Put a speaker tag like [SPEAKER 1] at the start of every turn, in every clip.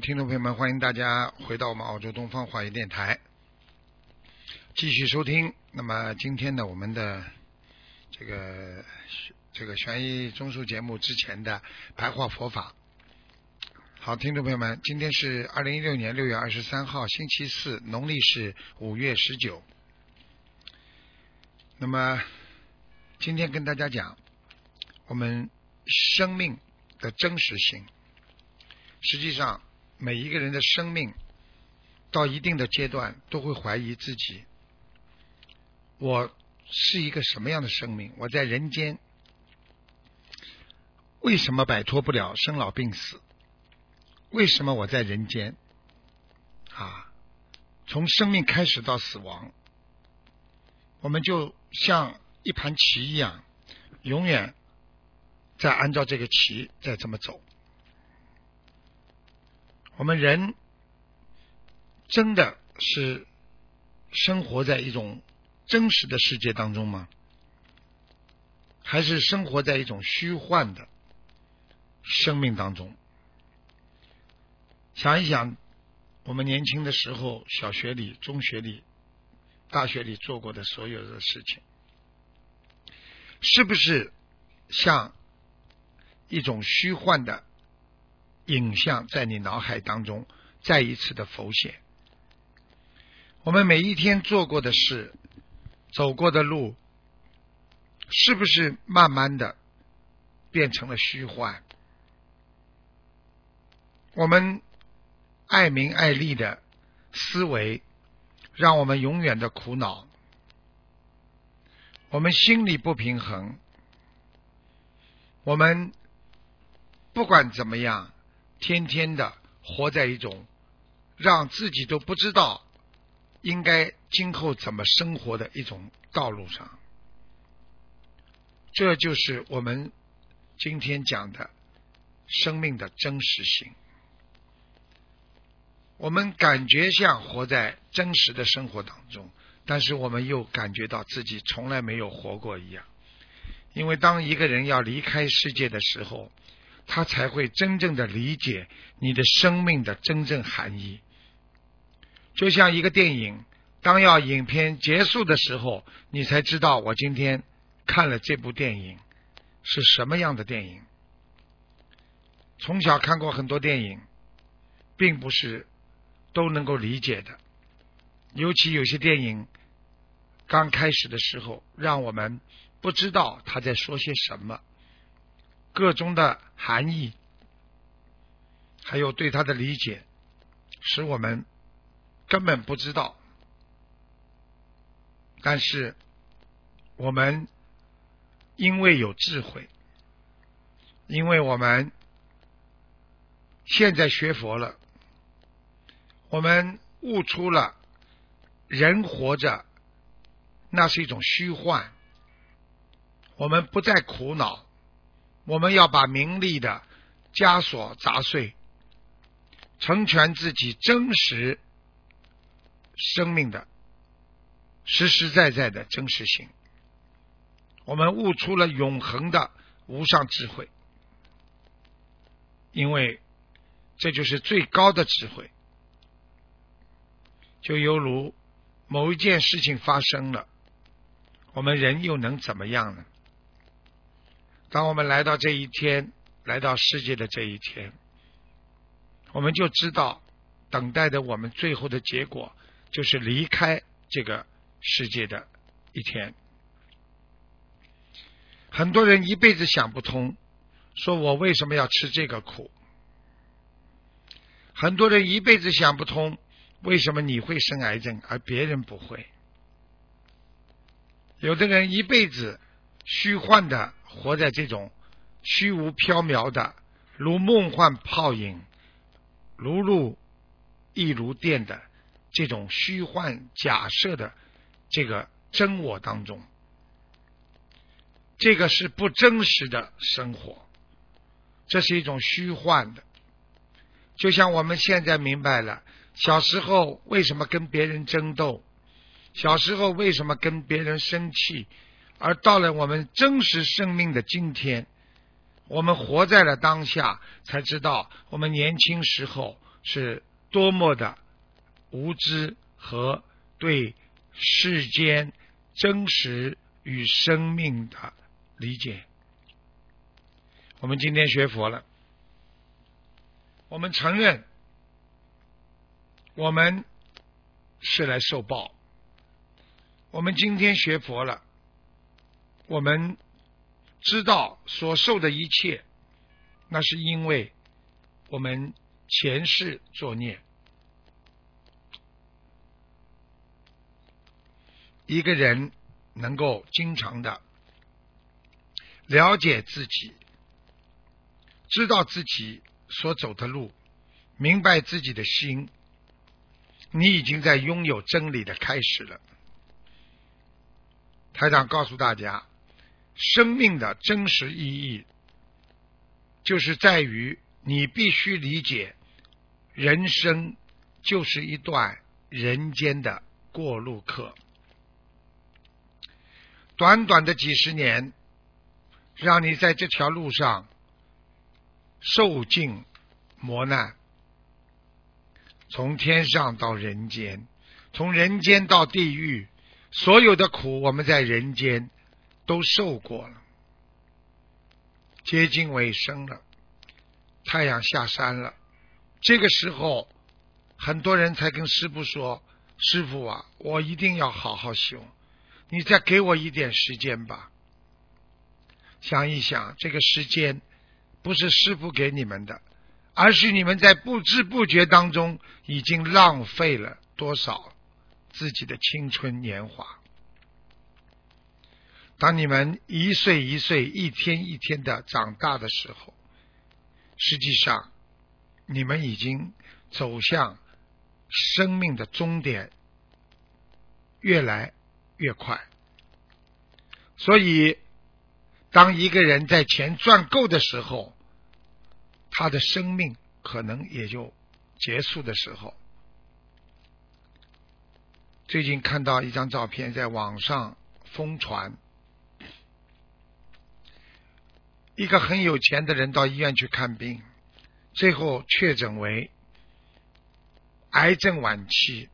[SPEAKER 1] 听众朋友们，欢迎大家回到我们澳洲东方华语电台，继续收听。那么今天呢，我们的这个这个悬疑综述节目之前的白话佛法。好，听众朋友们，今天是二零一六年六月二十三号，星期四，农历是五月十九。那么今天跟大家讲我们生命的真实性。实际上，每一个人的生命到一定的阶段，都会怀疑自己：我是一个什么样的生命？我在人间为什么摆脱不了生老病死？为什么我在人间啊？从生命开始到死亡，我们就像一盘棋一样，永远在按照这个棋在这么走。我们人真的是生活在一种真实的世界当中吗？还是生活在一种虚幻的生命当中？想一想，我们年轻的时候，小学里、中学里、大学里做过的所有的事情，是不是像一种虚幻的？影像在你脑海当中再一次的浮现。我们每一天做过的事、走过的路，是不是慢慢的变成了虚幻？我们爱名爱利的思维，让我们永远的苦恼。我们心里不平衡。我们不管怎么样。天天的活在一种让自己都不知道应该今后怎么生活的一种道路上，这就是我们今天讲的生命的真实性。我们感觉像活在真实的生活当中，但是我们又感觉到自己从来没有活过一样。因为当一个人要离开世界的时候，他才会真正的理解你的生命的真正含义。就像一个电影，当要影片结束的时候，你才知道我今天看了这部电影是什么样的电影。从小看过很多电影，并不是都能够理解的。尤其有些电影刚开始的时候，让我们不知道他在说些什么。各中的含义，还有对他的理解，使我们根本不知道。但是我们因为有智慧，因为我们现在学佛了，我们悟出了人活着那是一种虚幻，我们不再苦恼。我们要把名利的枷锁砸碎，成全自己真实生命的实实在在的真实性。我们悟出了永恒的无上智慧，因为这就是最高的智慧。就犹如某一件事情发生了，我们人又能怎么样呢？当我们来到这一天，来到世界的这一天，我们就知道，等待的我们最后的结果就是离开这个世界的一天。很多人一辈子想不通，说我为什么要吃这个苦？很多人一辈子想不通，为什么你会生癌症而别人不会？有的人一辈子虚幻的活在这种虚无缥缈的，如梦幻泡影，如露亦如电的这种虚幻假设的这个真我当中，这个是不真实的生活，这是一种虚幻的。就像我们现在明白了，小时候为什么跟别人争斗，小时候为什么跟别人生气，而到了我们真实生命的今天，我们活在了当下，才知道我们年轻时候是多么的无知和对世间真实与生命的理解。我们今天学佛了。我们承认，我们是来受报。我们今天学佛了，我们知道所受的一切，那是因为我们前世作孽。一个人能够经常的了解自己，知道自己。所走的路，明白自己的心，你已经在拥有真理的开始了。台长告诉大家，生命的真实意义，就是在于你必须理解，人生就是一段人间的过路客。短短的几十年，让你在这条路上。受尽磨难，从天上到人间，从人间到地狱，所有的苦我们在人间都受过了。接近尾声了，太阳下山了，这个时候，很多人才跟师傅说：“师傅啊，我一定要好好修，你再给我一点时间吧。”想一想，这个时间。不是师傅给你们的，而是你们在不知不觉当中已经浪费了多少自己的青春年华。当你们一岁一岁、一天一天的长大的时候，实际上你们已经走向生命的终点，越来越快。所以。当一个人在钱赚够的时候，他的生命可能也就结束的时候。最近看到一张照片在网上疯传，一个很有钱的人到医院去看病，最后确诊为癌症晚期，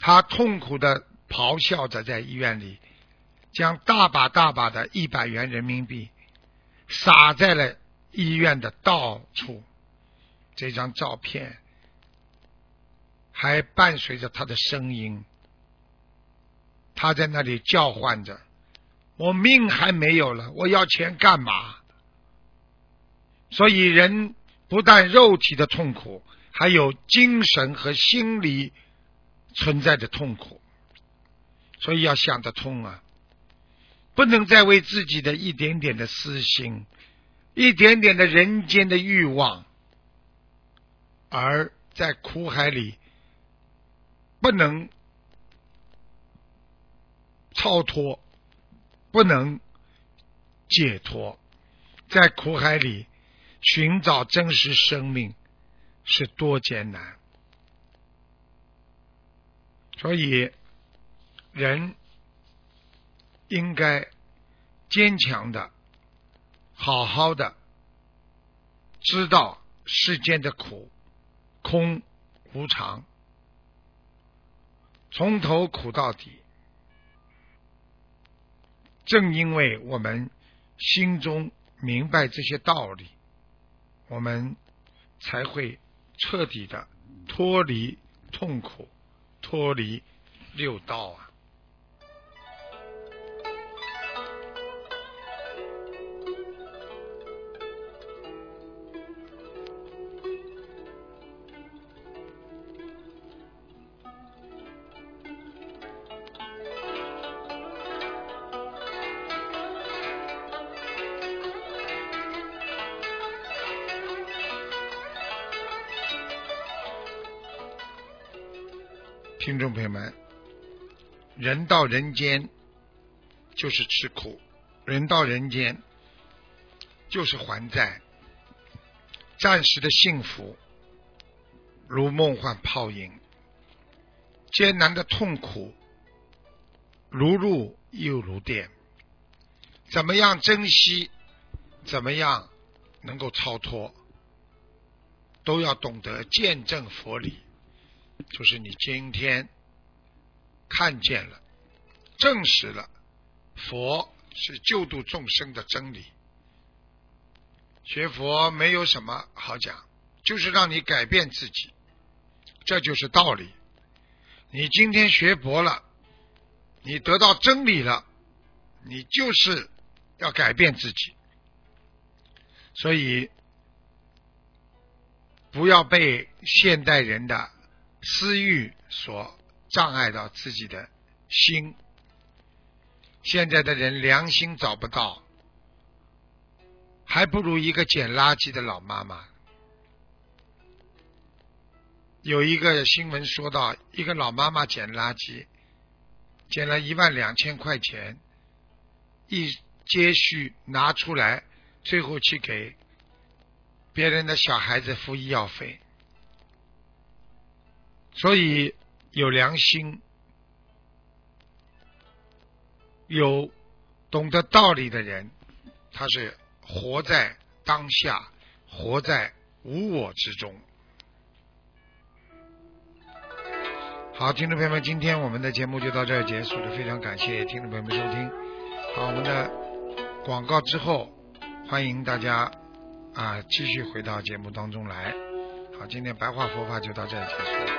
[SPEAKER 1] 他痛苦的咆哮着在医院里。将大把大把的一百元人民币撒在了医院的到处，这张照片还伴随着他的声音，他在那里叫唤着：“我命还没有了，我要钱干嘛？”所以，人不但肉体的痛苦，还有精神和心理存在的痛苦，所以要想得通啊。不能再为自己的一点点的私心、一点点的人间的欲望，而在苦海里不能超脱、不能解脱，在苦海里寻找真实生命是多艰难。所以，人。应该坚强的、好好的知道世间的苦空无常，从头苦到底。正因为我们心中明白这些道理，我们才会彻底的脱离痛苦，脱离六道啊。听众朋友们，人到人间就是吃苦，人到人间就是还债，暂时的幸福如梦幻泡影，艰难的痛苦如露又如电。怎么样珍惜？怎么样能够超脱？都要懂得见证佛理，就是你今天看见了、证实了佛是救度众生的真理。学佛没有什么好讲，就是让你改变自己，这就是道理。你今天学佛了，你得到真理了，你就是要改变自己。所以。不要被现代人的私欲所障碍到自己的心。现在的人良心找不到，还不如一个捡垃圾的老妈妈。有一个新闻说到，一个老妈妈捡垃圾，捡了一万两千块钱，一接续拿出来，最后去给。别人的小孩子付医药费，所以有良心、有懂得道理的人，他是活在当下，活在无我之中。好，听众朋友们，今天我们的节目就到这儿结束了，非常感谢听众朋友们收听。好，我们的广告之后，欢迎大家。啊，继续回到节目当中来。好，今天白话佛法就到这里结束。